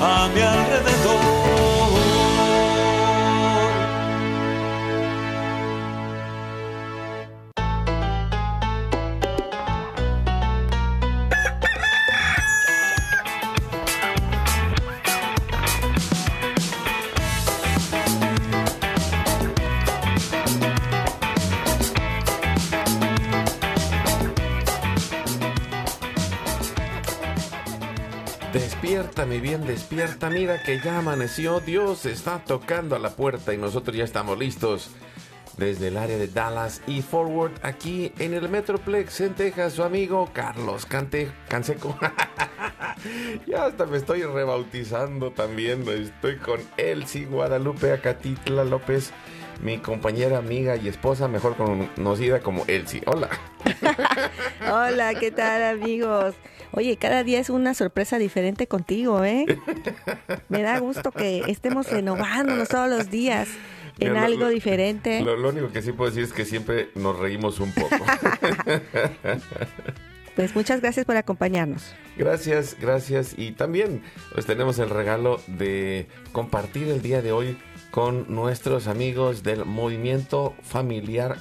a mi alrededor. Despierta, mi bien, despierta. Mira que ya amaneció. Dios está tocando a la puerta y nosotros ya estamos listos. Desde el área de Dallas y Forward, aquí en el Metroplex en Texas, su amigo Carlos Cante, Canseco. ya hasta me estoy rebautizando también. Estoy con Elsie Guadalupe Acatitla López, mi compañera, amiga y esposa, mejor conocida como Elsie. Hola. Hola, ¿qué tal amigos? Oye, cada día es una sorpresa diferente contigo, ¿eh? Me da gusto que estemos renovándonos todos los días en Mira, algo lo- diferente. Lo, lo único que sí puedo decir es que siempre nos reímos un poco. Pues muchas gracias por acompañarnos. Gracias, gracias. Y también pues tenemos el regalo de compartir el día de hoy con nuestros amigos del movimiento familiar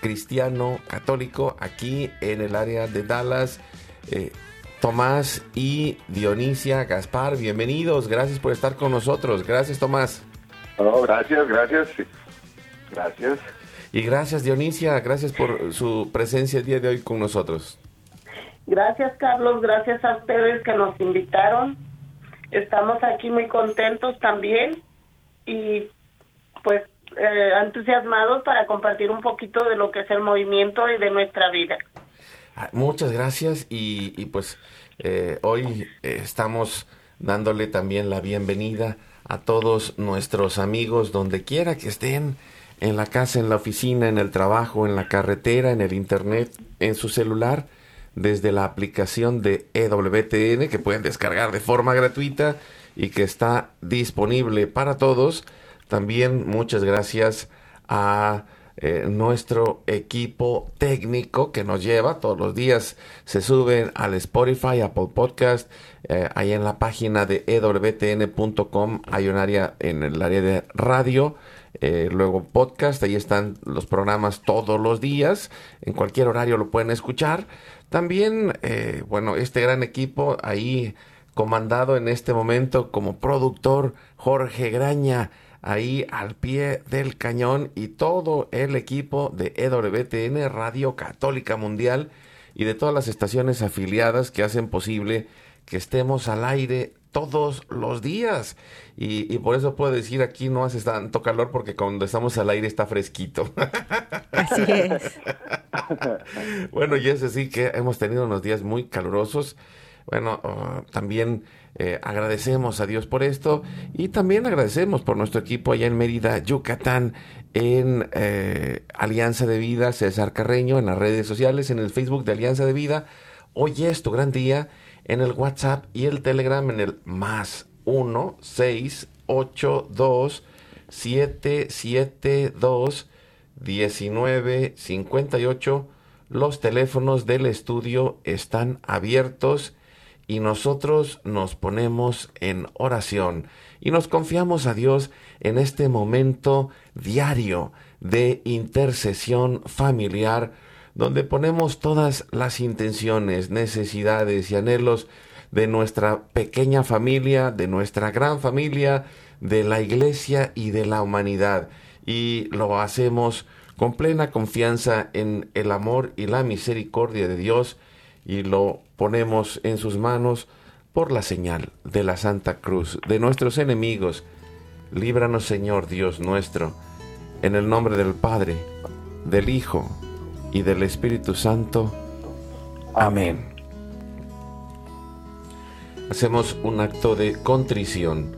cristiano católico aquí en el área de Dallas. Eh, Tomás y Dionisia Gaspar, bienvenidos. Gracias por estar con nosotros. Gracias, Tomás. No, gracias, gracias. Gracias. Y gracias, Dionisia. Gracias por su presencia el día de hoy con nosotros. Gracias, Carlos. Gracias a ustedes que nos invitaron. Estamos aquí muy contentos también y pues eh, entusiasmados para compartir un poquito de lo que es el movimiento y de nuestra vida. Ah, Muchas gracias y, y pues eh, hoy eh, estamos dándole también la bienvenida a todos nuestros amigos donde quiera que estén, en la casa, en la oficina, en el trabajo, en la carretera, en el internet, en su celular, desde la aplicación de EWTN que pueden descargar de forma gratuita y que está disponible para todos. También muchas gracias a eh, nuestro equipo técnico que nos lleva todos los días. Se suben al Spotify, Apple Podcast, eh, ahí en la página de ewtn.com hay un área en el área de radio. eh, luego podcast, ahí están los programas todos los días, en cualquier horario lo pueden escuchar. También, eh, bueno, este gran equipo ahí comandado en este momento como productor Jorge Graña, ahí al pie del cañón y todo el equipo de EWTN Radio Católica Mundial y de todas las estaciones afiliadas que hacen posible que estemos al aire todos los días. Y, y por eso puedo decir aquí no hace tanto calor porque cuando estamos al aire está fresquito. Así es. bueno, y eso sí que hemos tenido unos días muy calurosos. Bueno, ah, también eh, agradecemos a Dios por esto y también agradecemos por nuestro equipo allá en Mérida, Yucatán, en eh, Alianza de Vida, César Carreño, en las redes sociales, en el Facebook de Alianza de Vida. Hoy es tu gran día en el WhatsApp y el Telegram en el más 1 6 8 2 7 7 2 19 58 los teléfonos del estudio están abiertos y nosotros nos ponemos en oración y nos confiamos a Dios en este momento diario de intercesión familiar donde ponemos todas las intenciones, necesidades y anhelos de nuestra pequeña familia, de nuestra gran familia, de la iglesia y de la humanidad. Y lo hacemos con plena confianza en el amor y la misericordia de Dios y lo ponemos en sus manos por la señal de la Santa Cruz de nuestros enemigos. Líbranos Señor Dios nuestro, en el nombre del Padre, del Hijo y del Espíritu Santo. Amén. Hacemos un acto de contrición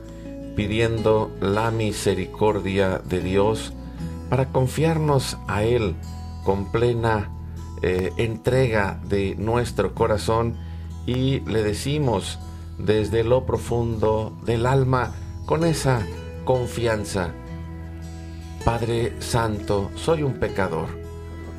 pidiendo la misericordia de Dios para confiarnos a Él con plena eh, entrega de nuestro corazón y le decimos desde lo profundo del alma con esa confianza, Padre Santo, soy un pecador.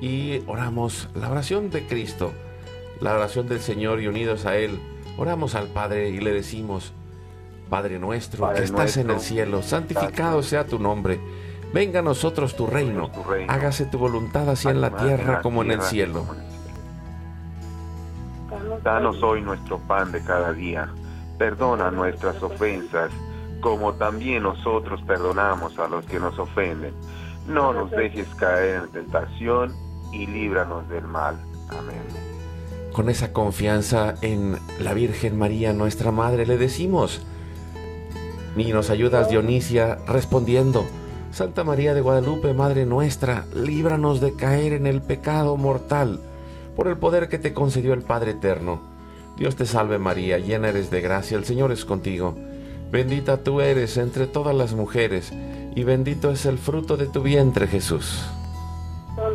y oramos la oración de Cristo, la oración del Señor y unidos a Él, oramos al Padre y le decimos, Padre nuestro que estás en el cielo, santificado sea tu nombre. Venga a nosotros tu reino. Hágase tu voluntad así en la tierra como en el cielo. Danos hoy nuestro pan de cada día. Perdona nuestras ofensas, como también nosotros perdonamos a los que nos ofenden. No nos dejes caer en tentación y líbranos del mal. Amén. Con esa confianza en la Virgen María, nuestra Madre, le decimos, ni nos ayudas, Dionisia, respondiendo, Santa María de Guadalupe, Madre nuestra, líbranos de caer en el pecado mortal, por el poder que te concedió el Padre Eterno. Dios te salve María, llena eres de gracia, el Señor es contigo. Bendita tú eres entre todas las mujeres, y bendito es el fruto de tu vientre, Jesús.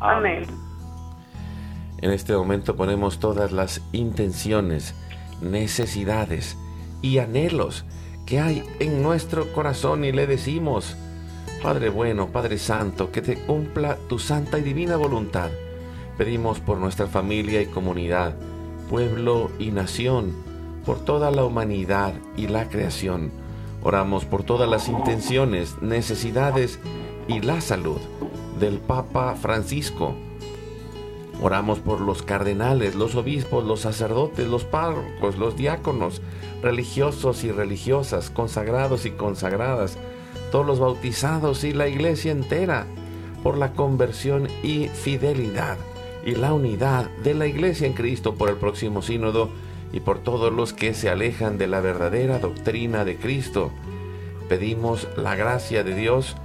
Amén. En este momento ponemos todas las intenciones, necesidades, y anhelos que hay en nuestro corazón y le decimos, Padre bueno, Padre Santo, que te cumpla tu santa y divina voluntad. Pedimos por nuestra familia y comunidad, pueblo y nación, por toda la humanidad y la creación. Oramos por todas las intenciones, necesidades y la salud del Papa Francisco. Oramos por los cardenales, los obispos, los sacerdotes, los párrocos, los diáconos, religiosos y religiosas, consagrados y consagradas, todos los bautizados y la iglesia entera, por la conversión y fidelidad y la unidad de la iglesia en Cristo por el próximo sínodo y por todos los que se alejan de la verdadera doctrina de Cristo. Pedimos la gracia de Dios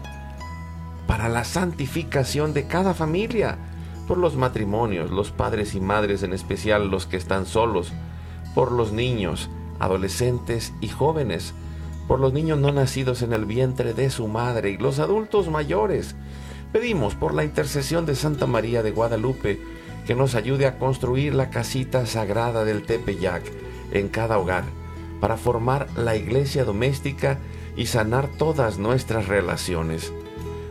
para la santificación de cada familia, por los matrimonios, los padres y madres en especial los que están solos, por los niños, adolescentes y jóvenes, por los niños no nacidos en el vientre de su madre y los adultos mayores. Pedimos por la intercesión de Santa María de Guadalupe que nos ayude a construir la casita sagrada del Tepeyac en cada hogar, para formar la iglesia doméstica y sanar todas nuestras relaciones.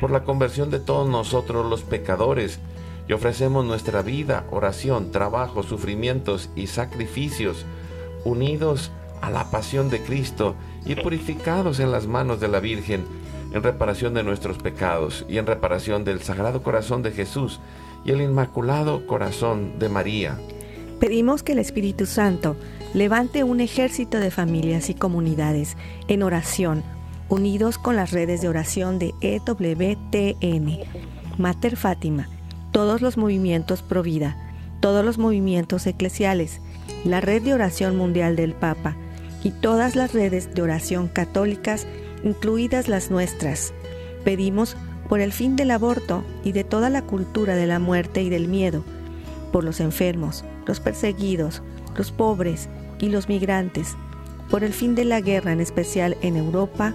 por la conversión de todos nosotros los pecadores, y ofrecemos nuestra vida, oración, trabajo, sufrimientos y sacrificios, unidos a la pasión de Cristo y purificados en las manos de la Virgen, en reparación de nuestros pecados y en reparación del Sagrado Corazón de Jesús y el Inmaculado Corazón de María. Pedimos que el Espíritu Santo levante un ejército de familias y comunidades en oración, unidos con las redes de oración de EWTN, Mater Fátima, todos los movimientos Pro Vida, todos los movimientos eclesiales, la red de oración mundial del Papa y todas las redes de oración católicas, incluidas las nuestras. Pedimos por el fin del aborto y de toda la cultura de la muerte y del miedo, por los enfermos, los perseguidos, los pobres y los migrantes, por el fin de la guerra en especial en Europa,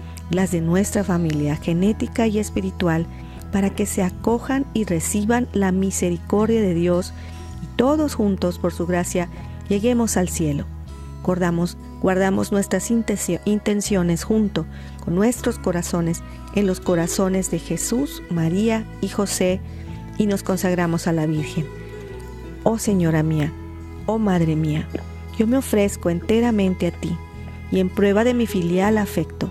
las de nuestra familia genética y espiritual, para que se acojan y reciban la misericordia de Dios y todos juntos por su gracia lleguemos al cielo. Guardamos, guardamos nuestras intenciones junto con nuestros corazones en los corazones de Jesús, María y José y nos consagramos a la Virgen. Oh Señora mía, oh Madre mía, yo me ofrezco enteramente a ti y en prueba de mi filial afecto,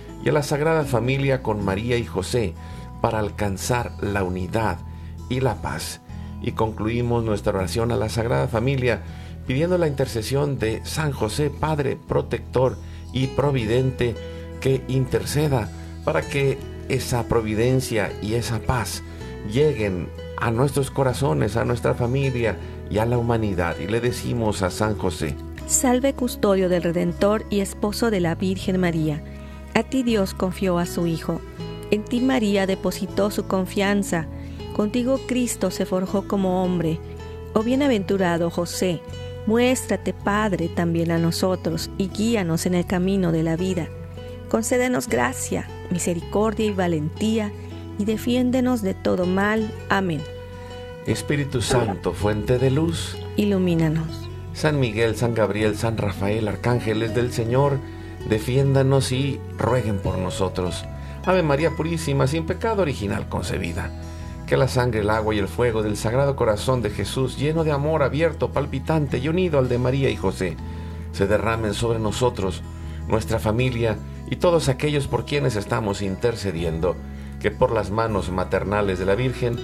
y a la Sagrada Familia con María y José para alcanzar la unidad y la paz. Y concluimos nuestra oración a la Sagrada Familia pidiendo la intercesión de San José, Padre protector y providente, que interceda para que esa providencia y esa paz lleguen a nuestros corazones, a nuestra familia y a la humanidad. Y le decimos a San José, Salve custodio del Redentor y esposo de la Virgen María. A ti Dios confió a su Hijo. En ti María depositó su confianza. Contigo Cristo se forjó como hombre. Oh bienaventurado José, Muéstrate, Padre, también a nosotros y guíanos en el camino de la vida. Concédenos gracia, misericordia y valentía y defiéndenos de todo mal. Amén. Espíritu Santo, fuente de luz, ilumínanos. San Miguel, San Gabriel, San Rafael, arcángeles del Señor, defiéndanos y rueguen por nosotros. Ave María Purísima, sin pecado original concebida que la sangre, el agua y el fuego del Sagrado Corazón de Jesús, lleno de amor abierto, palpitante y unido al de María y José, se derramen sobre nosotros, nuestra familia y todos aquellos por quienes estamos intercediendo, que por las manos maternales de la Virgen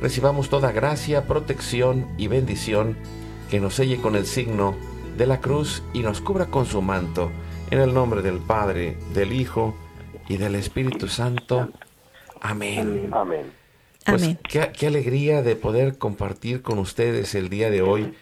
recibamos toda gracia, protección y bendición, que nos selle con el signo de la cruz y nos cubra con su manto, en el nombre del Padre, del Hijo y del Espíritu Santo. Amén. Amén. Pues qué, alegría de poder compartir con ustedes el día de hoy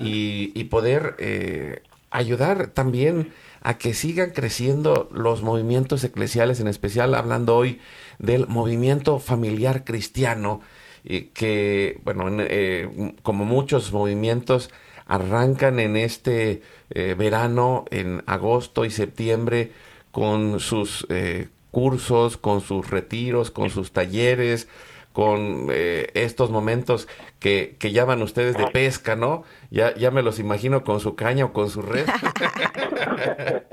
y, poder eh, ayudar también a que sigan creciendo los movimientos eclesiales, en especial hablando hoy del movimiento familiar cristiano, que, bueno, eh, como muchos movimientos, arrancan en este eh, verano, en agosto y septiembre, con sus eh, cursos, con sus retiros, con sus talleres, con eh, estos momentos que, que, llaman ustedes de pesca, ¿no? Ya, ya me los imagino con su caña o con su red.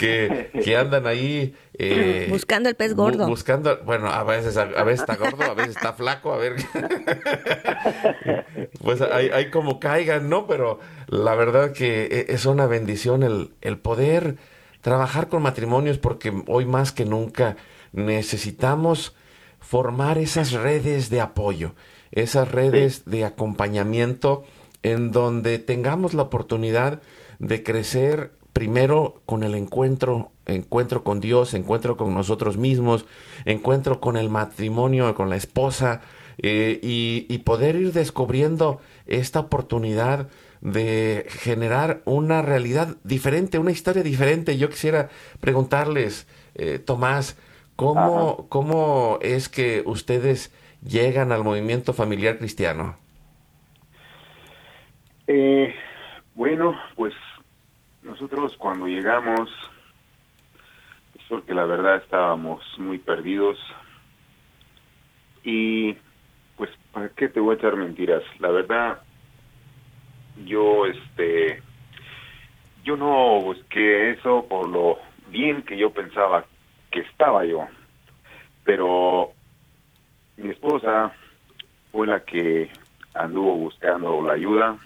que, que, andan ahí... Eh, buscando el pez gordo. Bu buscando, bueno, a veces, a, a, veces está gordo, a veces está flaco, a ver. pues hay, hay, como caigan, ¿no? Pero la verdad que e, es una bendición el, el poder trabajar con matrimonios porque hoy más que nunca necesitamos formar esas redes de apoyo, esas redes de acompañamiento en donde tengamos la oportunidad de crecer primero con el encuentro, encuentro con Dios, encuentro con nosotros mismos, encuentro con el matrimonio, con la esposa, eh, y, y poder ir descubriendo esta oportunidad de generar una realidad diferente, una historia diferente. Yo quisiera preguntarles, eh, Tomás, ¿cómo, ¿cómo es que ustedes llegan al movimiento familiar cristiano? Eh, bueno, pues nosotros cuando llegamos, es porque la verdad estábamos muy perdidos y pues, ¿para qué te voy a echar mentiras? La verdad, yo, este, yo no busqué eso por lo bien que yo pensaba que estaba yo, pero mi esposa fue la que anduvo buscando la ayuda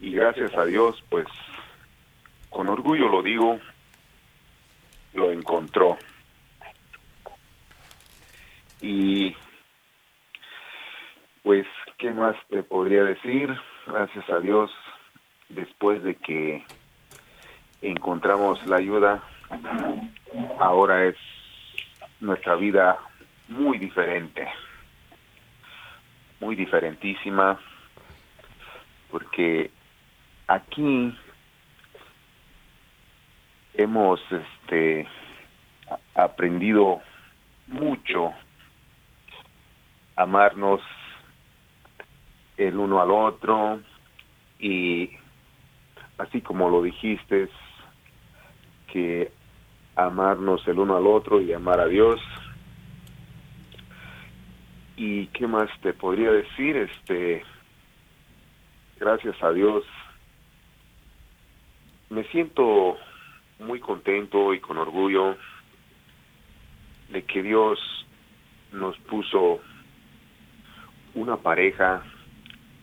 y gracias a Dios, pues, con orgullo lo digo, lo encontró. Y pues, ¿qué más te podría decir? Gracias a Dios, después de que encontramos la ayuda, ahora es nuestra vida muy diferente, muy diferentísima, porque aquí hemos este aprendido mucho amarnos el uno al otro y así como lo dijiste que amarnos el uno al otro y amar a Dios. Y qué más te podría decir este gracias a Dios me siento muy contento y con orgullo de que Dios nos puso una pareja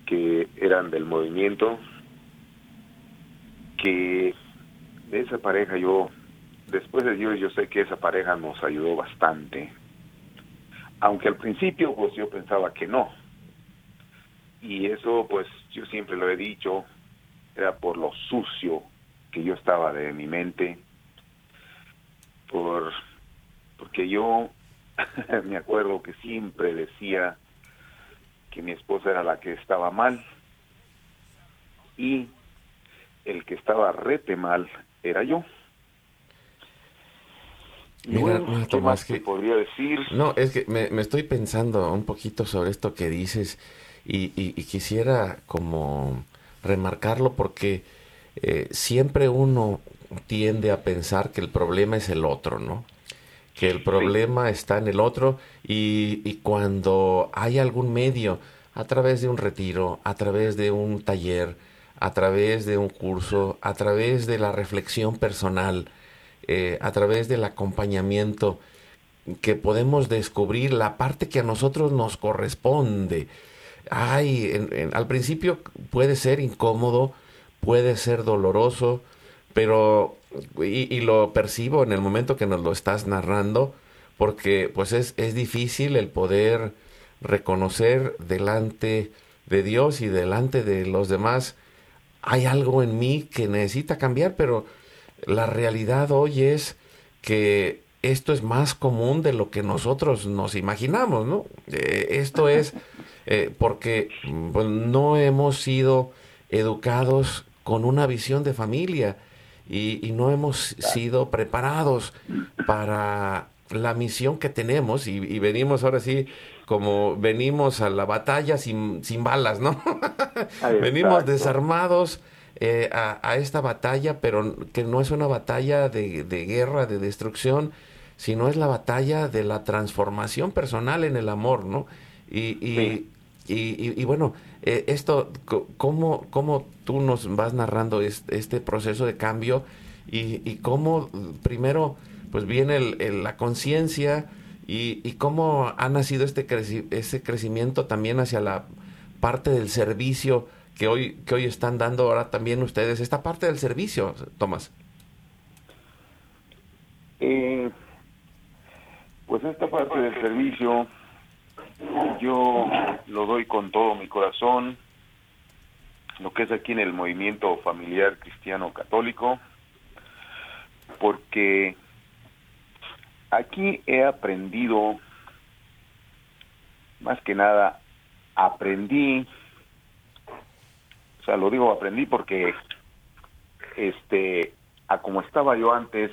que eran del movimiento, que de esa pareja yo, después de Dios, yo sé que esa pareja nos ayudó bastante. Aunque al principio, pues yo pensaba que no. Y eso, pues yo siempre lo he dicho, era por lo sucio que yo estaba de mi mente, por porque yo me acuerdo que siempre decía que mi esposa era la que estaba mal y el que estaba rete mal era yo. Mira, bueno, ¿qué más que podría decir? No, es que me, me, estoy pensando un poquito sobre esto que dices y, y, y quisiera como remarcarlo porque eh, siempre uno tiende a pensar que el problema es el otro, ¿no? Que el problema sí. está en el otro y, y cuando hay algún medio a través de un retiro, a través de un taller, a través de un curso, a través de la reflexión personal, eh, a través del acompañamiento, que podemos descubrir la parte que a nosotros nos corresponde. Ay, en, al principio puede ser incómodo, puede ser doloroso, pero, y, y, lo percibo en el momento que nos lo estás narrando, porque pues es, es difícil el poder reconocer delante de Dios y delante de los demás, hay algo en mí que necesita cambiar, pero la realidad hoy es que esto es más común de lo que nosotros nos imaginamos, ¿no? Eh, esto es eh, porque pues, no hemos sido educados con una visión de familia y, y no hemos sido preparados para la misión que tenemos y, y, venimos ahora sí como venimos a la batalla sin, sin balas, ¿no? Venimos desarmados eh, a, esta batalla, pero que no es una batalla de, guerra, de destrucción, sino es la batalla de la transformación personal en el amor, ¿no? Y, y, bueno, eh, esto, ¿cómo, ¿cómo tú nos vas narrando este, proceso de cambio y, cómo primero pues viene la conciencia y, cómo ha nacido este ese crecimiento también hacia la parte del servicio que hoy, que hoy están dando ahora también ustedes, esta parte del servicio, Tomás. Eh, pues esta parte del servicio yo lo doy con todo mi corazón, lo que es aquí en el movimiento familiar cristiano católico, porque aquí he aprendido, más que nada, aprendí, sea, lo digo aprendí porque, este, a como estaba yo antes,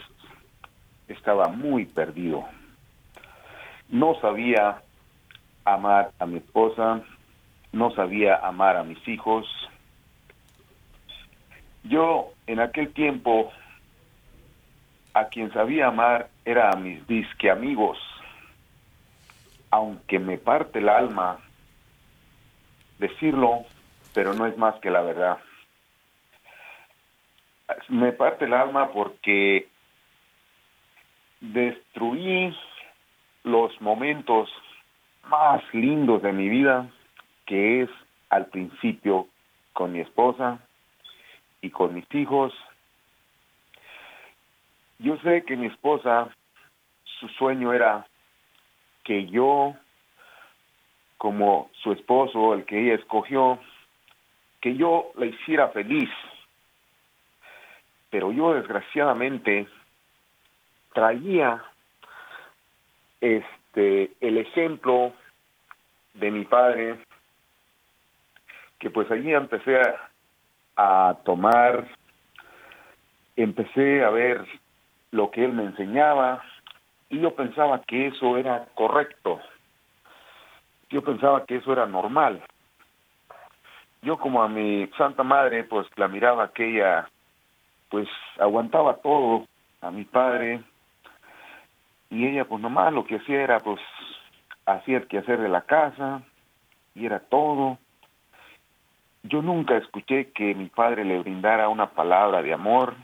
estaba muy perdido. No sabía amar a mi esposa, no sabía amar a mis hijos. Yo en aquel tiempo a quien sabía amar era a mis disque amigos, aunque me parte el alma decirlo, pero no es más que la verdad. Me parte el alma porque destruí los momentos más lindos de mi vida, que es al principio con mi esposa y con mis hijos. Yo sé que mi esposa, su sueño era que yo, como su esposo, el que ella escogió, que yo la hiciera feliz. Pero yo desgraciadamente traía este el ejemplo de mi padre que pues allí empecé a, tomar empecé a ver lo que él me enseñaba y yo pensaba que eso era correcto yo pensaba que eso era normal yo como a mi santa madre pues la miraba que ella pues aguantaba todo a mi padre y ella pues nomás lo que hacía era pues hacía el quehacer de la casa y era todo. Yo nunca escuché que mi padre le brindara una palabra de amor.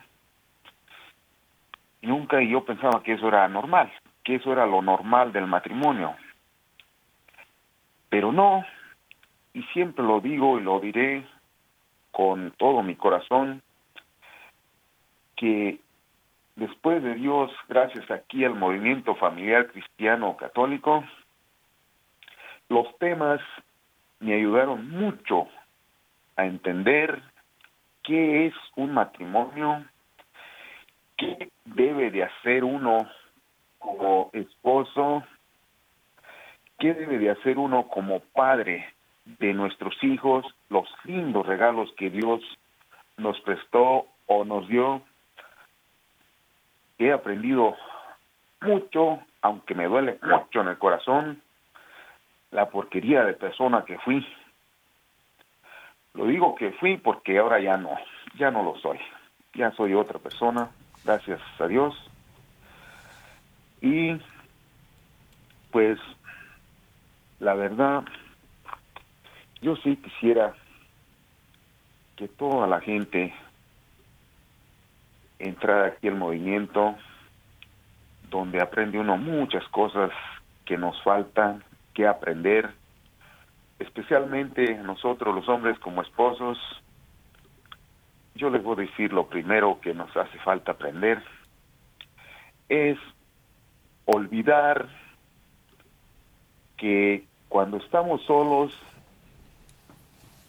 Nunca y yo pensaba que eso era normal, que eso era lo normal del matrimonio. Pero no, y siempre lo digo y lo diré con todo mi corazón, que después de Dios, gracias aquí al movimiento familiar cristiano católico, los temas me ayudaron mucho a entender qué es un matrimonio, qué debe de hacer uno como esposo, qué debe de hacer uno como padre de nuestros hijos, los lindos regalos que Dios nos prestó o nos dio he aprendido mucho, aunque me duele mucho en el corazón, la porquería de persona que fui. Lo digo que fui porque ahora ya no, ya no lo soy. Ya soy otra persona, gracias a Dios. Y pues la verdad, yo sí quisiera que toda la gente entrar aquí al movimiento donde aprende uno muchas cosas que nos faltan que aprender, especialmente nosotros los hombres como esposos. Yo les voy a decir lo primero que nos hace falta aprender es olvidar que cuando estamos solos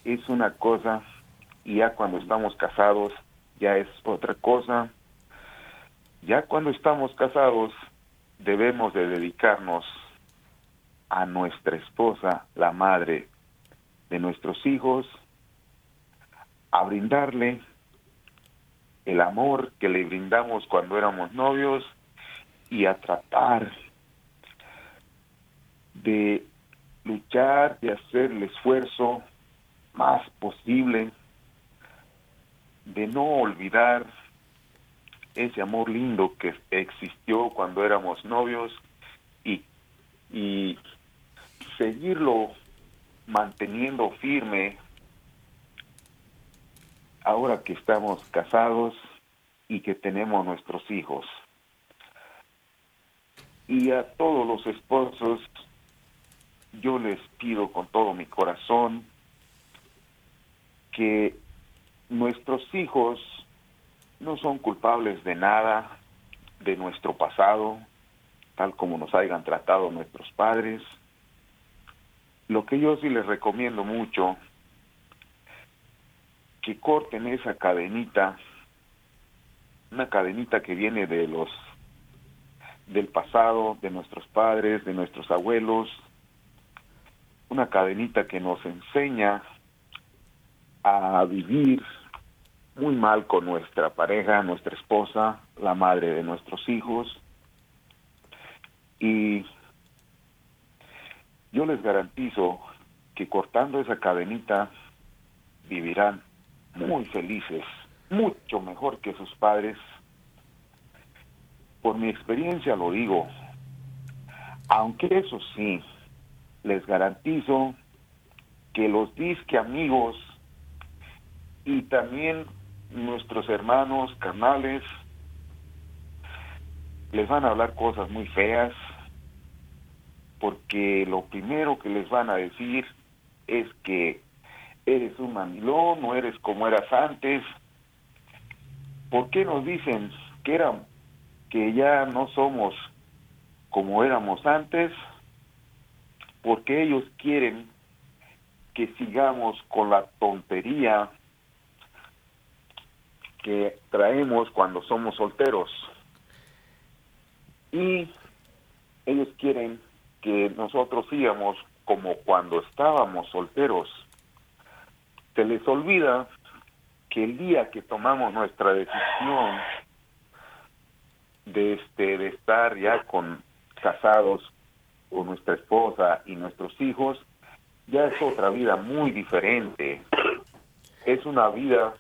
es una cosa y ya cuando estamos casados ya es otra cosa. Ya cuando estamos casados debemos de dedicarnos a nuestra esposa, la madre de nuestros hijos, a brindarle el amor que le brindamos cuando éramos novios y a tratar de luchar, de hacer el esfuerzo más posible de no olvidar ese amor lindo que existió cuando éramos novios y, y seguirlo manteniendo firme ahora que estamos casados y que tenemos nuestros hijos. Y a todos los esposos yo les pido con todo mi corazón que nuestros hijos no son culpables de nada de nuestro pasado, tal como nos hayan tratado nuestros padres. Lo que yo sí les recomiendo mucho, que corten esa cadenita, una cadenita que viene de los del pasado, de nuestros padres, de nuestros abuelos, una cadenita que nos enseña a vivir muy mal con nuestra pareja, nuestra esposa, la madre de nuestros hijos. Y yo les garantizo que cortando esa cadenita vivirán muy felices, mucho mejor que sus padres. Por mi experiencia lo digo, aunque eso sí, les garantizo que los disque amigos y también nuestros hermanos carnales les van a hablar cosas muy feas porque lo primero que les van a decir es que eres un mandilón, no eres como eras antes. ¿Por qué nos dicen que eran que ya no somos como éramos antes? Porque ellos quieren que sigamos con la tontería que traemos cuando somos solteros. Y ellos quieren que nosotros sigamos como cuando estábamos solteros. Se les olvida que el día que tomamos nuestra decisión de este de estar ya con casados con nuestra esposa y nuestros hijos ya es otra vida muy diferente es una vida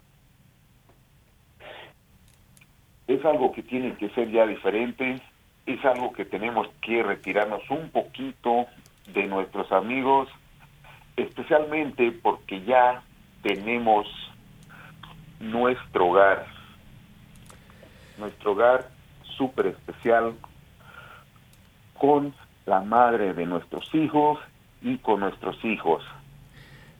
es algo que tiene que ser ya diferente, es algo que tenemos que retirarnos un poquito de nuestros amigos, especialmente porque ya tenemos nuestro hogar, nuestro hogar súper especial con la madre de nuestros hijos y con nuestros hijos.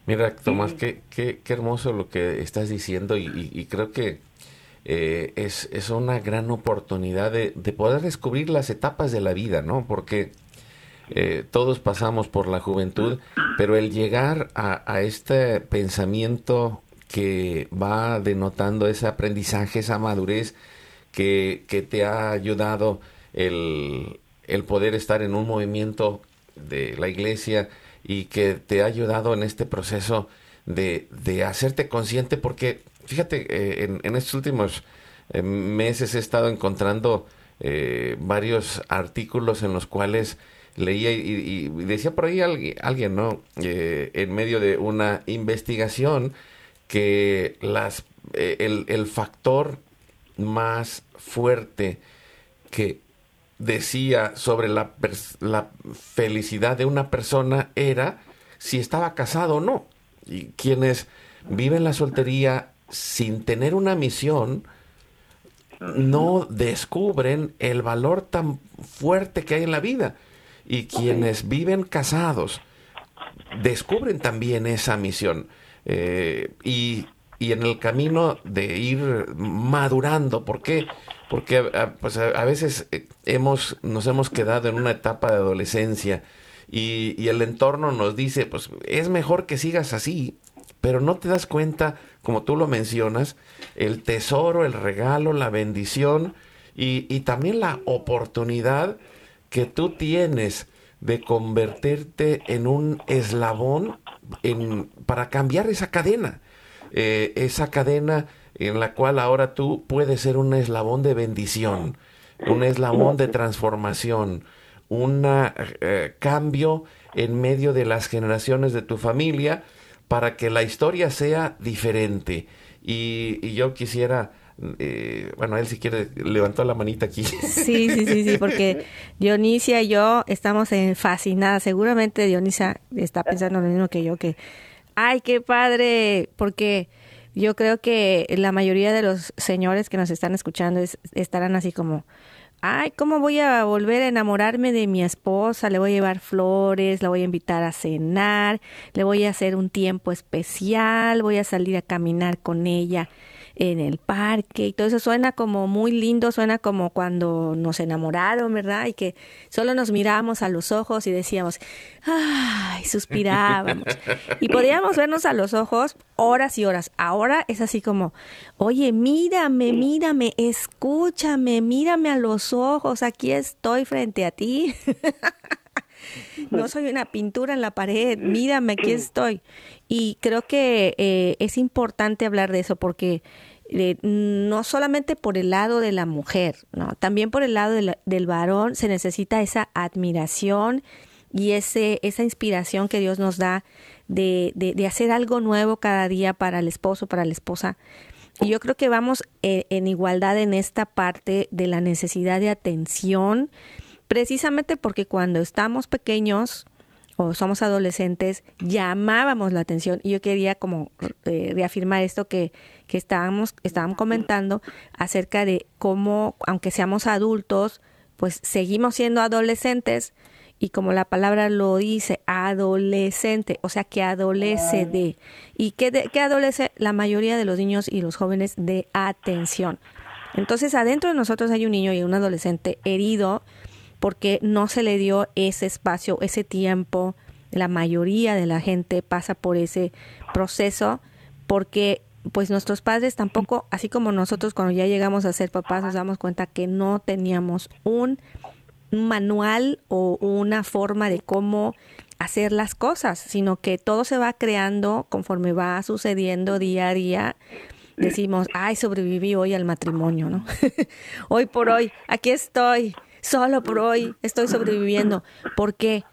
Mira, Tomás, qué, qué, qué hermoso lo que estás diciendo y creo que eh, es, es, una gran oportunidad de, de, poder descubrir las etapas de la vida, ¿no? Porque eh, todos pasamos por la juventud, pero el llegar a, a, este pensamiento que va denotando ese aprendizaje, esa madurez que, que te ha ayudado el, el poder estar en un movimiento de la iglesia y que te ha ayudado en este proceso de, de hacerte consciente porque fíjate, eh, en, estos últimos eh, meses he estado encontrando eh, varios artículos en los cuales leía y, decía por ahí alguien, alguien ¿no? en medio de una investigación que las, el, el factor más fuerte que decía sobre la, la, felicidad de una persona era si estaba casado o no. Y quienes viven la soltería sin tener una misión, no descubren el valor tan fuerte que hay en la vida. Y quienes viven casados descubren también esa misión. Eh, y, y, en el camino de ir madurando, ¿por qué? Porque a, pues a, veces eh, hemos, nos hemos quedado en una etapa de adolescencia y, y el entorno nos dice, pues es mejor que sigas así, pero no te das cuenta, como tú lo mencionas, el tesoro, el regalo, la bendición y, y también la oportunidad que tú tienes de convertirte en un eslabón en, para cambiar esa cadena, eh, esa cadena en la cual ahora tú puedes ser un eslabón de bendición, un eslabón de transformación, un eh, cambio en medio de las generaciones de tu familia para que la historia sea diferente. Y, y yo quisiera eh, bueno, él si quiere levantó la manita aquí. Sí, sí, sí, sí, porque Dionisia y yo estamos fascinadas. Seguramente Dionisia está pensando lo mismo que yo, que, ay, qué padre, porque yo creo que la mayoría de los señores que nos están escuchando estarán así como, ay, ¿cómo voy a volver a enamorarme de mi esposa? Le voy a llevar flores, la voy a invitar a cenar, le voy a hacer un tiempo especial, voy a salir a caminar con ella en el parque y todo eso suena como muy lindo, suena como cuando nos enamoraron, ¿verdad? Y que solo nos mirábamos a los ojos y decíamos, ay, suspirábamos. y podíamos vernos a los ojos horas y horas. Ahora es así como, oye, mírame, mírame, escúchame, mírame a los ojos, aquí estoy frente a ti. no soy una pintura en la pared, mírame, aquí estoy. Y creo que eh, es importante hablar de eso porque no solamente por el lado de la mujer, ¿no? también por el lado del varón se necesita esa admiración y ese, esa inspiración que Dios nos da de, de, hacer algo nuevo cada día para el esposo, para la esposa. Y yo creo que vamos eh, en igualdad en esta parte de la necesidad de atención, precisamente porque cuando estamos pequeños somos adolescentes, llamábamos la atención. Y yo quería como eh, reafirmar esto que, que estábamos, estábamos comentando acerca de cómo, aunque seamos adultos, pues seguimos siendo adolescentes y como la palabra lo dice, adolescente, o sea que adolece de. ¿Y qué, qué adolece la mayoría de los niños y los jóvenes de atención? Entonces adentro de nosotros hay un niño y un adolescente herido porque no se le dio ese espacio, ese tiempo. La mayoría de la gente pasa por ese proceso porque pues nuestros padres tampoco, así como nosotros cuando ya llegamos a ser papás nos damos cuenta que no teníamos un manual o una forma de cómo hacer las cosas, sino que todo se va creando conforme va sucediendo día a día. Decimos, ay, sobreviví hoy al matrimonio, ¿no? hoy por hoy, aquí estoy solo por hoy estoy sobreviviendo, porque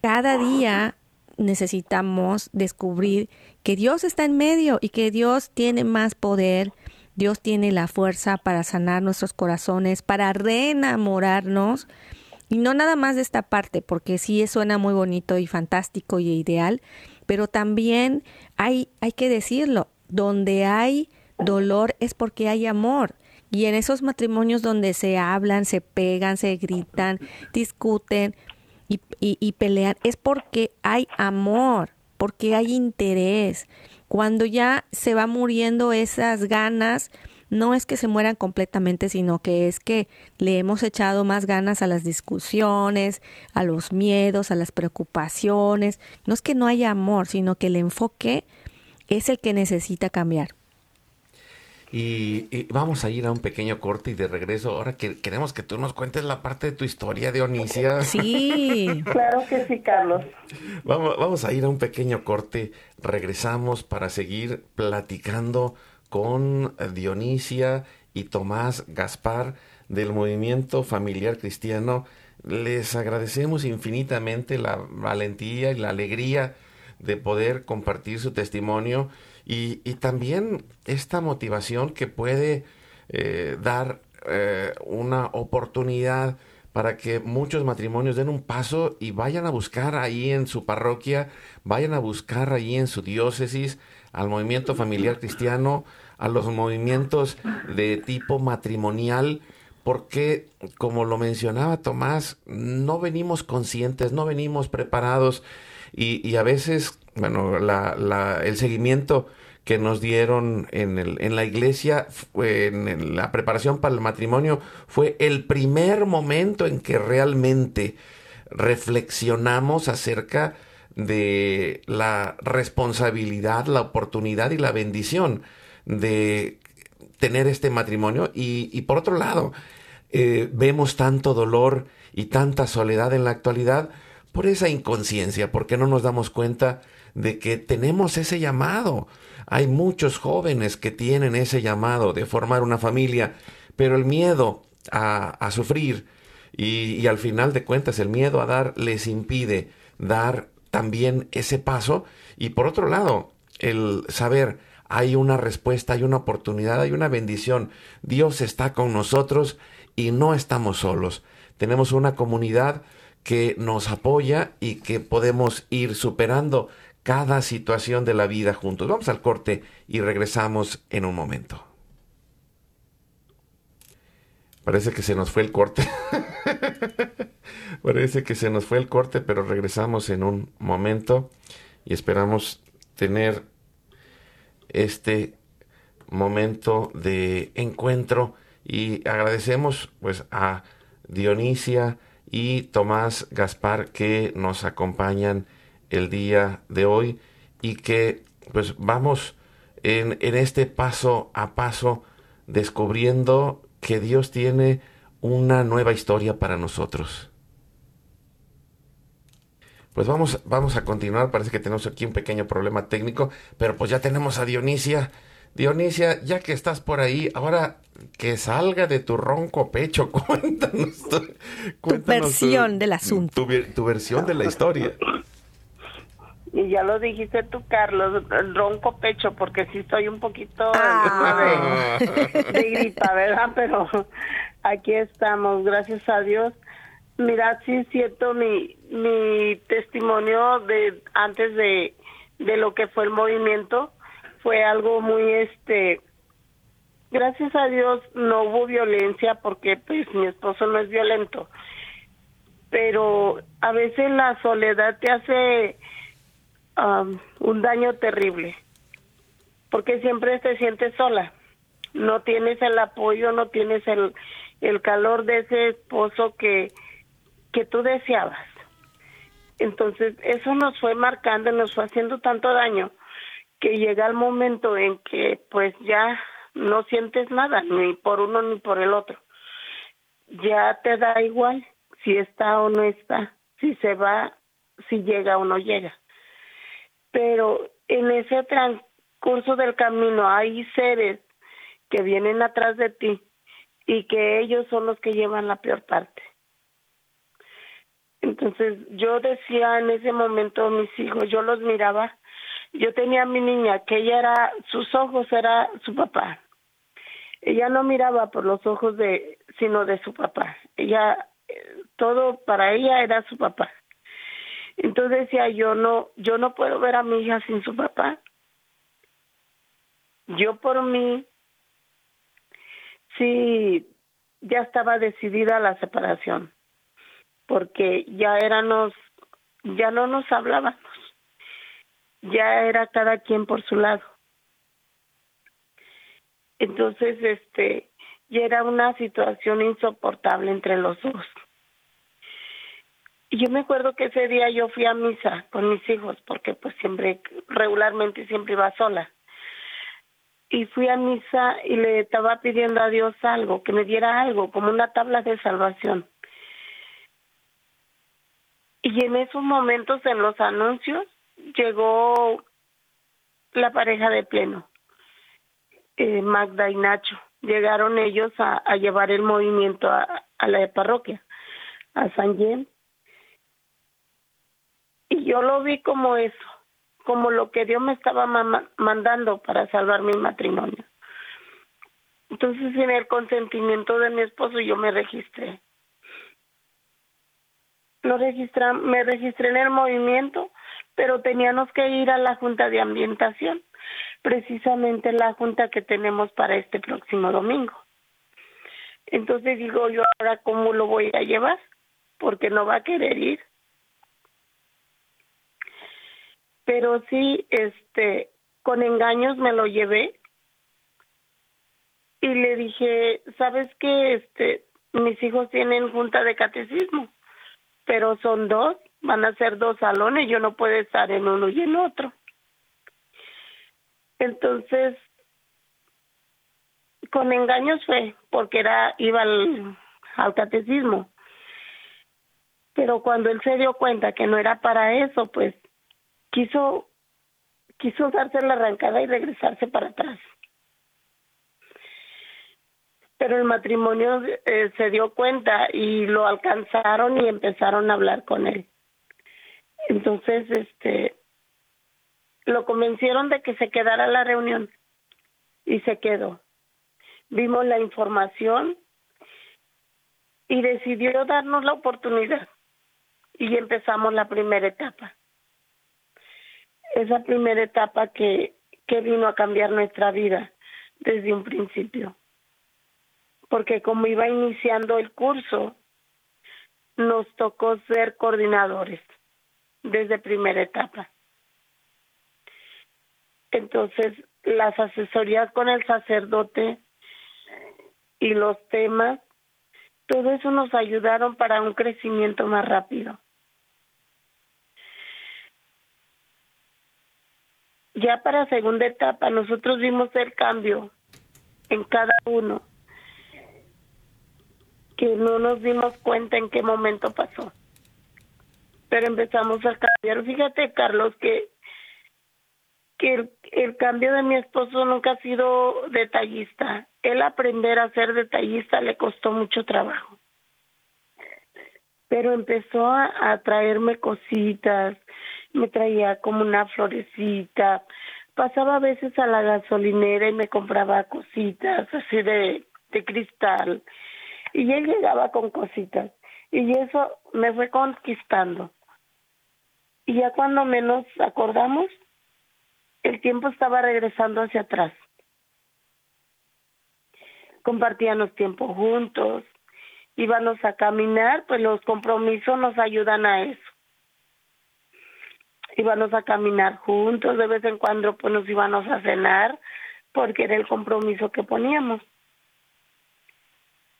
cada día necesitamos descubrir que Dios está en medio y que Dios tiene más poder, Dios tiene la fuerza para sanar nuestros corazones, para reenamorarnos. Y no nada más de esta parte, porque sí suena muy bonito y fantástico y ideal, pero también hay, hay que decirlo, donde hay dolor es porque hay amor. Y en esos matrimonios donde se hablan, se pegan, se gritan, discuten y, pelean, es porque hay amor, porque hay interés. Cuando ya se va muriendo esas ganas, no es que se mueran completamente, sino que es que le hemos echado más ganas a las discusiones, a los miedos, a las preocupaciones. No es que no haya amor, sino que el enfoque es el que necesita cambiar. Y, vamos a ir a un pequeño corte y de regreso. Ahora que queremos que tú nos cuentes la parte de tu historia, Dionisia. Sí. claro que sí, Carlos. Vamos, vamos a ir a un pequeño corte. Regresamos para seguir platicando con Dionisia y Tomás Gaspar del movimiento familiar cristiano. Les agradecemos infinitamente la valentía y la alegría de poder compartir su testimonio y, también esta motivación que puede eh, dar eh, una oportunidad para que muchos matrimonios den un paso y vayan a buscar ahí en su parroquia, vayan a buscar ahí en su diócesis al movimiento familiar cristiano, a los movimientos de tipo matrimonial, porque como lo mencionaba Tomás, no venimos conscientes, no venimos preparados y, y a veces bueno, la, el seguimiento que nos dieron en, el, en la iglesia, en, la preparación para el matrimonio, fue el primer momento en que realmente reflexionamos acerca de la responsabilidad, la oportunidad y la bendición de tener este matrimonio. Y, y por otro lado, eh, vemos tanto dolor y tanta soledad en la actualidad por esa inconsciencia, porque no nos damos cuenta de que tenemos ese llamado. Hay muchos jóvenes que tienen ese llamado de formar una familia, pero el miedo a, sufrir y, y, al final de cuentas el miedo a dar les impide dar también ese paso. Y por otro lado, el saber, hay una respuesta, hay una oportunidad, hay una bendición. Dios está con nosotros y no estamos solos. Tenemos una comunidad que nos apoya y que podemos ir superando cada situación de la vida juntos. Vamos al corte y regresamos en un momento. Parece que se nos fue el corte. Parece que se nos fue el corte, pero regresamos en un momento y esperamos tener este momento de encuentro y agradecemos pues a Dionisia y Tomás Gaspar que nos acompañan el día de hoy y que pues vamos en, en este paso a paso descubriendo que Dios tiene una nueva historia para nosotros. Pues vamos, vamos a continuar. Parece que tenemos aquí un pequeño problema técnico, pero pues ya tenemos a Dionisia. Dionisia, ya que estás por ahí, ahora que salga de tu ronco pecho, cuéntanos tu, versión del asunto. Tu, versión de la historia. Y ya lo dijiste tú, Carlos, el ronco pecho, porque sí estoy un poquito ah. de, gripa, ¿verdad? Pero aquí estamos, gracias a Dios. Mira, sí siento mi, mi testimonio de antes de, de lo que fue el movimiento. Fue algo muy, este, gracias a Dios no hubo violencia porque pues mi esposo no es violento. Pero a veces la soledad te hace um, un daño terrible. Porque siempre te sientes sola. No tienes el apoyo, no tienes el, el calor de ese esposo que, que tú deseabas. Entonces, eso nos fue marcando, nos fue haciendo tanto daño que llega el momento en que pues ya no sientes nada, ni por uno ni por el otro. Ya te da igual si está o no está, si se va, si llega o no llega. Pero en ese transcurso del camino hay seres que vienen atrás de ti y que ellos son los que llevan la peor parte. Entonces yo decía en ese momento mis hijos, yo los miraba, yo tenía a mi niña que ella era, sus ojos era su papá. Ella no miraba por los ojos de, sino de su papá. Ella, eh, todo para ella era su papá. Entonces decía yo no, yo no puedo ver a mi hija sin su papá. Yo por mí, sí, ya estaba decidida la separación porque ya éramos, ya no nos hablábamos, ya era cada quien por su lado. Entonces, este, ya era una situación insoportable entre los dos. Y yo me acuerdo que ese día yo fui a misa con mis hijos, porque pues siempre, regularmente siempre iba sola. Y fui a misa y le estaba pidiendo a Dios algo, que me diera algo, como una tabla de salvación. Y en esos momentos, en los anuncios, llegó la pareja de pleno, eh, Magda y Nacho. Llegaron ellos a, llevar el movimiento a, a la parroquia, a San Yen. Y yo lo vi como eso, como lo que Dios me estaba mandando para salvar mi matrimonio. Entonces, sin el consentimiento de mi esposo, yo me registré lo registra, me registré en el movimiento, pero teníamos que ir a la Junta de Ambientación, precisamente la junta que tenemos para este próximo domingo. Entonces digo yo, ahora cómo lo voy a llevar, porque no va a querer ir. Pero sí, este, con engaños me lo llevé y le dije, ¿sabes qué? Este, mis hijos tienen junta de catecismo pero son dos, van a ser dos salones, yo no puedo estar en uno y en otro. Entonces, con engaños fue, porque era, iba al, al catecismo. Pero cuando él se dio cuenta que no era para eso, pues quiso, quiso darse la arrancada y regresarse para atrás pero el matrimonio eh, se dio cuenta y lo alcanzaron y empezaron a hablar con él. Entonces, este, lo convencieron de que se quedara la reunión y se quedó. Vimos la información y decidió darnos la oportunidad y empezamos la primera etapa. Esa primera etapa que, que vino a cambiar nuestra vida desde un principio. Porque como iba iniciando el curso, nos tocó ser coordinadores desde primera etapa. Entonces, las asesorías con el sacerdote y los temas, todo eso nos ayudaron para un crecimiento más rápido. Ya para segunda etapa, nosotros vimos el cambio en cada uno, que no nos dimos cuenta en qué momento pasó. Pero empezamos a cambiar. Fíjate, Carlos, que que el, cambio de mi esposo nunca ha sido detallista. Él aprender a ser detallista le costó mucho trabajo. Pero empezó a, traerme cositas, me traía como una florecita, pasaba a veces a la gasolinera y me compraba cositas así de, de cristal. Y él llegaba con cositas. Y eso me fue conquistando. Y ya cuando menos acordamos, el tiempo estaba regresando hacia atrás. Compartíamos tiempo juntos, íbamos a caminar, pues los compromisos nos ayudan a eso. Íbamos a caminar juntos, de vez en cuando pues nos íbamos a cenar, porque era el compromiso que poníamos.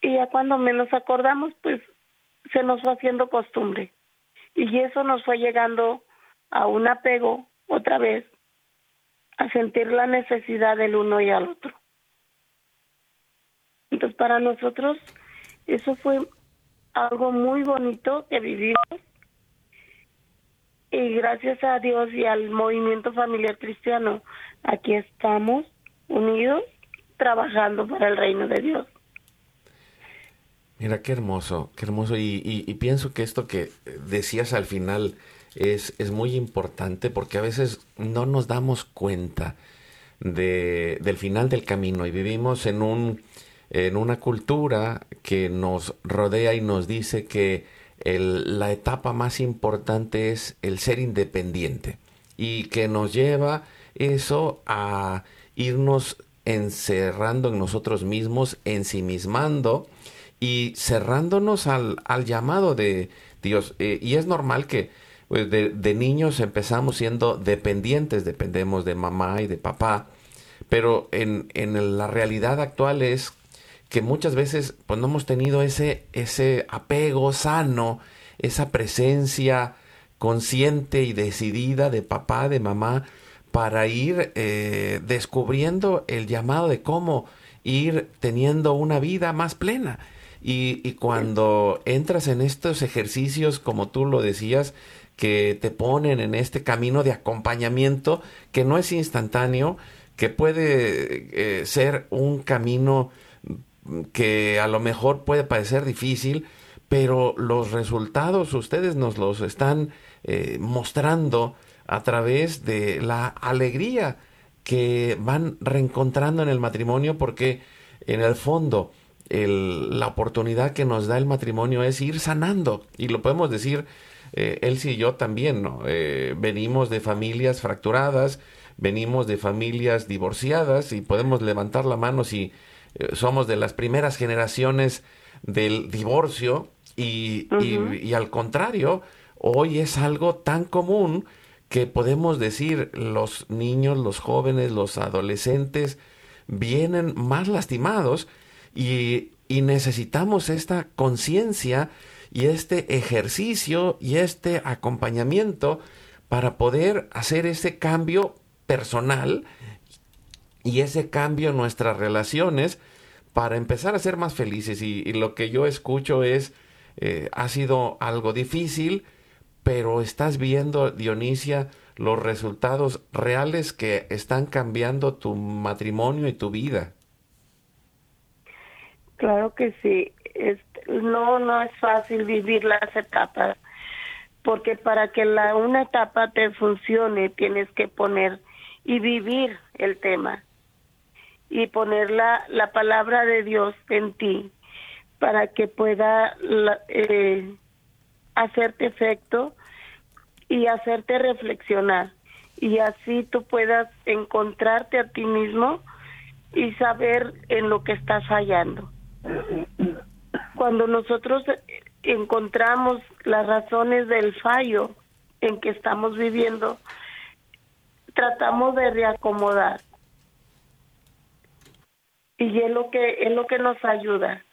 Y ya cuando menos acordamos, pues se nos fue haciendo costumbre. Y eso nos fue llegando a un apego otra vez a sentir la necesidad del uno y al otro. Entonces para nosotros eso fue algo muy bonito que vivimos y gracias a Dios y al movimiento familiar cristiano aquí estamos unidos trabajando para el reino de Dios. Mira, qué hermoso, qué hermoso. Y, pienso que esto que decías al final es, es muy importante porque a veces no nos damos cuenta de, del final del camino y vivimos en, un, en una cultura que nos rodea y nos dice que la etapa más importante es el ser independiente y que nos lleva eso a irnos encerrando en nosotros mismos, ensimismando y cerrándonos al, al llamado de Dios. Eh, y es normal que pues de, niños empezamos siendo dependientes, dependemos de mamá y de papá, pero en, en la realidad actual es que muchas veces pues no hemos tenido ese, ese apego sano, esa presencia consciente y decidida de papá, de mamá, para ir eh, descubriendo el llamado de cómo ir teniendo una vida más plena. Y, cuando entras en estos ejercicios, como tú lo decías, que te ponen en este camino de acompañamiento que no es instantáneo, que puede eh, ser un camino que a lo mejor puede parecer difícil, pero los resultados ustedes nos los están eh, mostrando a través de la alegría que van reencontrando en el matrimonio porque en el fondo la oportunidad que nos da el matrimonio es ir sanando y lo podemos decir eh, él y yo también, ¿no? Eh, venimos de familias fracturadas, venimos de familias divorciadas y podemos levantar la mano si eh, somos de las primeras generaciones del divorcio y, y, al contrario, hoy es algo tan común que podemos decir los niños, los jóvenes, los adolescentes vienen más lastimados y, necesitamos esta conciencia y este ejercicio y este acompañamiento para poder hacer ese cambio personal y ese cambio en nuestras relaciones para empezar a ser más felices. Y, lo que yo escucho es, eh, ha sido algo difícil, pero estás viendo, Dionisia, los resultados reales que están cambiando tu matrimonio y tu vida. Claro que sí. No, no es fácil vivir las etapas, porque para que la una etapa te funcione tienes que poner y vivir el tema y poner la, la palabra de Dios en ti para que pueda eh, hacerte efecto y hacerte reflexionar y así tú puedas encontrarte a ti mismo y saber en lo que estás fallando. Cuando nosotros encontramos las razones del fallo en que estamos viviendo, tratamos de reacomodar. Y es lo que es lo que nos ayuda.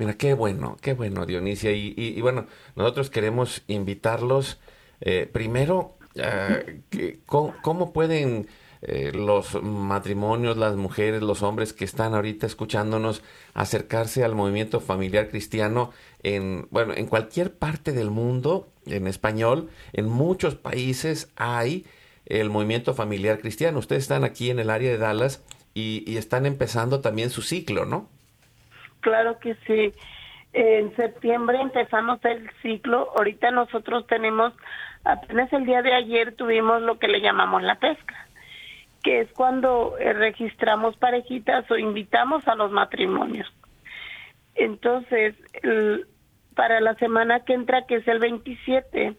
Mira, qué bueno, qué bueno, Dionisia. Y, bueno, nosotros queremos invitarlos eh, primero, eh, ¿cómo, pueden eh, los matrimonios, las mujeres, los hombres que están ahorita escuchándonos acercarse al movimiento familiar cristiano en, bueno, en cualquier parte del mundo, en español, en muchos países hay el movimiento familiar cristiano. Ustedes están aquí en el área de Dallas y, y están empezando también su ciclo, ¿no? Claro que sí. En septiembre empezamos el ciclo. Ahorita nosotros tenemos, apenas el día de ayer tuvimos lo que le llamamos la pesca, que es cuando eh, registramos parejitas o invitamos a los matrimonios. Entonces, para la semana que entra, que es el 27,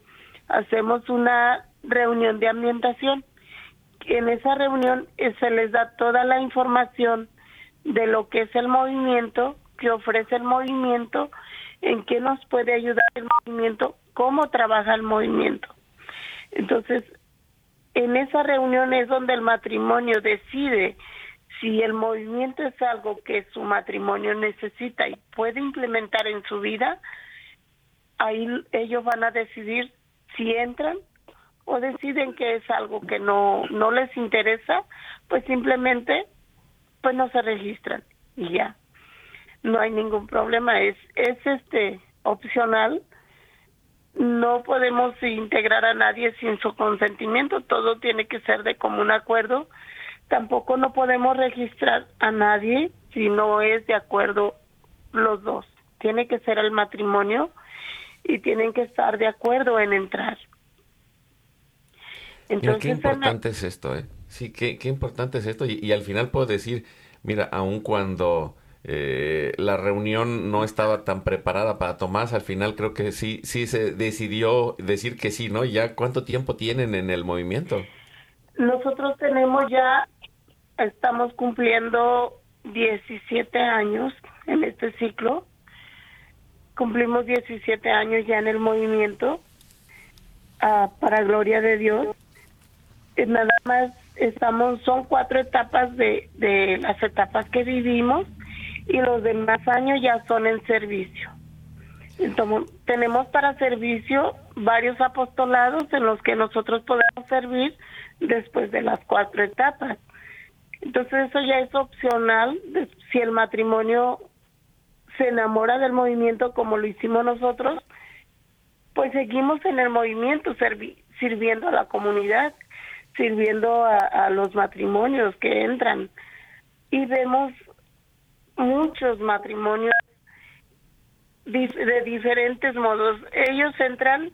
hacemos una reunión de ambientación. En esa reunión eh, se les da toda la información de lo que es el movimiento, que ofrece el movimiento, en qué nos puede ayudar el movimiento, cómo trabaja el movimiento. Entonces, en esa reunión es donde el matrimonio decide si el movimiento es algo que su matrimonio necesita y puede implementar en su vida, ahí ellos van a decidir si entran o deciden que es algo que no no les interesa, pues simplemente pues no se registran y ya no hay ningún problema, es, es este opcional. No podemos integrar a nadie sin su consentimiento, todo tiene que ser de común acuerdo. Tampoco no podemos registrar a nadie si no es de acuerdo los dos. Tiene que ser el matrimonio y tienen que estar de acuerdo en entrar. Entonces, qué importante es esto, ¿eh? Sí, qué, qué importante es esto. Y, y, al final puedo decir, mira, aun cuando eh, la reunión no estaba tan preparada para Tomás. Al final creo que sí, sí se decidió decir que sí, ¿no? ¿Ya cuánto tiempo tienen en el movimiento? Nosotros tenemos ya, estamos cumpliendo 17 años en este ciclo. Cumplimos 17 años ya en el movimiento, ah, para gloria de Dios. Eh, nada más estamos, son cuatro etapas de, de las etapas que vivimos y los demás años ya son en servicio. Tenemos para servicio varios apostolados en los que nosotros podemos servir después de las cuatro etapas. Entonces eso ya es opcional si el matrimonio se enamora del movimiento como lo hicimos nosotros, pues seguimos en el movimiento sirviendo a la comunidad, sirviendo a los matrimonios que entran y vemos muchos matrimonios de diferentes modos. Ellos entran,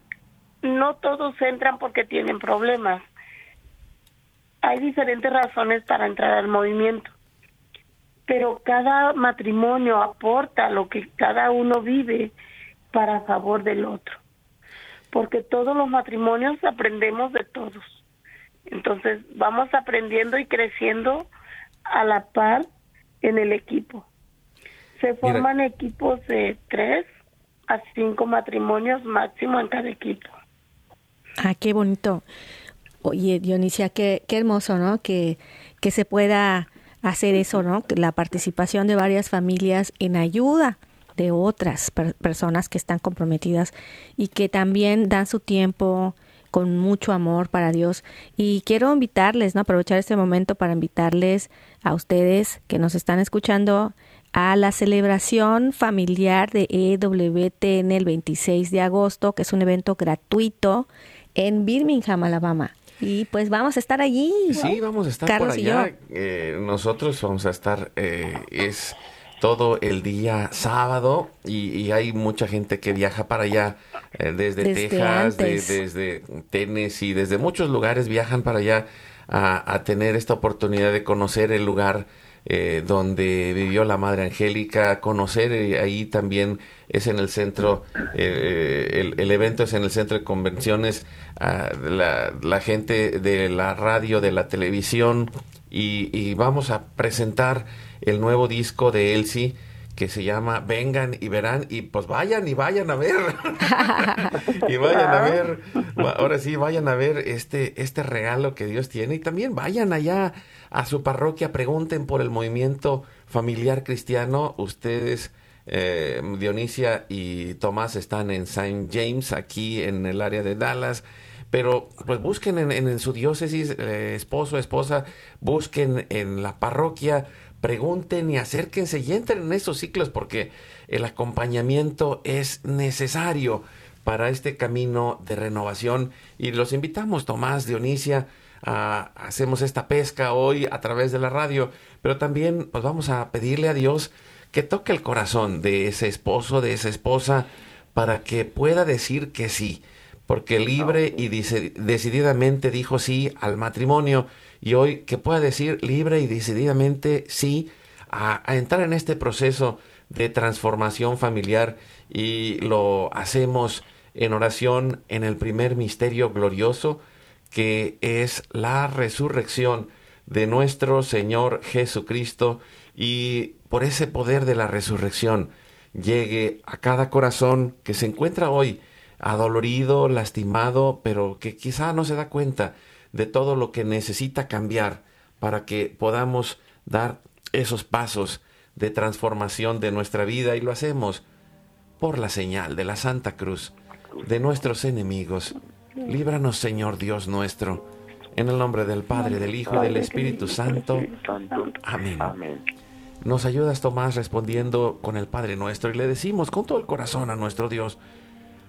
no todos entran porque tienen problemas. Hay diferentes razones para entrar al movimiento, pero cada matrimonio aporta lo que cada uno vive para favor del otro, porque todos los matrimonios aprendemos de todos. Entonces vamos aprendiendo y creciendo a la par en el equipo. Se forman equipos de tres a cinco matrimonios máximo en cada equipo. Ah, qué bonito. Oye, Dionisia, qué, qué hermoso, ¿no? Que, que se pueda hacer eso, ¿no? La participación de varias familias en ayuda de otras personas que están comprometidas y que también dan su tiempo con mucho amor para Dios. Y quiero invitarles, ¿no? Aprovechar este momento para invitarles a ustedes que nos están escuchando a la celebración familiar de EWTN el 26 de agosto, que es un evento gratuito en Birmingham, Alabama. Y pues vamos a estar allí. Sí, vamos a estar por allá. Eh, nosotros vamos a estar, eh, es todo el día sábado y, y hay mucha gente que viaja para allá eh, desde, Desde Texas, de- desde Tennessee, desde muchos lugares viajan para allá a, a tener esta oportunidad de conocer el lugar eh, donde vivió la Madre Angélica, conocer eh, ahí también es en el centro, eh, el, el evento es en el centro de convenciones, ah, la, la gente de la radio, de la televisión y, y vamos a presentar el nuevo disco de Elsie que se llama Vengan y verán y pues vayan y vayan a ver. Y vayan a ver ahora sí vayan a ver este este regalo que Dios tiene y también vayan allá a su parroquia pregunten por el movimiento familiar cristiano. Ustedes eh, Dionisia y Tomás están en Saint James aquí en el área de Dallas pero pues busquen en, en- en su diócesis, eh, esposo, esposa, busquen en la parroquia, pregunten y acérquense y entren en esos ciclos porque el acompañamiento es necesario para este camino de renovación. Y los invitamos, Tomás, Dionisia, a- hacemos esta pesca hoy a través de la radio, pero también pues vamos a pedirle a Dios que toque el corazón de ese esposo, de esa esposa, para que pueda decir que sí. Porque libre y dice- decididamente dijo sí al matrimonio y hoy que pueda decir libre y decididamente sí a, a entrar en este proceso de transformación familiar y lo hacemos en oración en el primer misterio glorioso que es la resurrección de nuestro Señor Jesucristo y por ese poder de la resurrección llegue a cada corazón que se encuentra hoy adolorido, lastimado, pero que quizá no se da cuenta de todo lo que necesita cambiar para que podamos dar esos pasos de transformación de nuestra vida y lo hacemos por la señal de la Santa Cruz de nuestros enemigos. Líbranos, Señor Dios nuestro, en el nombre del Padre, del Hijo y del Espíritu Santo. Amén. Nos ayudas, Tomás, respondiendo con el Padre nuestro y le decimos con todo el corazón a nuestro Dios,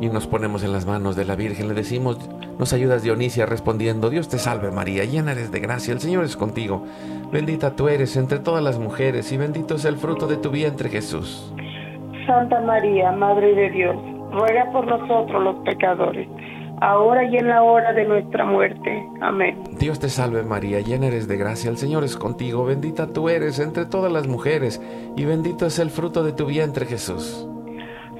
Y nos ponemos en las manos de la Virgen, le decimos, nos ayudas Dionisia respondiendo, Dios te salve María, llena eres de gracia, el Señor es contigo, bendita tú eres entre todas las mujeres y bendito es el fruto de tu vientre Jesús. Santa María, Madre de Dios, ruega por nosotros los pecadores, ahora y en la hora de nuestra muerte. Amén. Dios te salve María, llena eres de gracia, el Señor es contigo, bendita tú eres entre todas las mujeres y bendito es el fruto de tu vientre Jesús.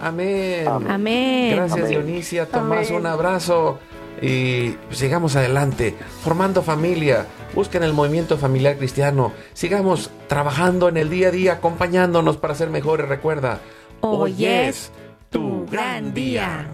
Amén. Amén. Gracias Amén. Dionisia, Tomás, Amén. un abrazo. y sigamos adelante, formando familia, busquen el movimiento familiar cristiano, sigamos trabajando en el día a día, acompañándonos para ser mejores. Recuerda, Hoy es tu gran día.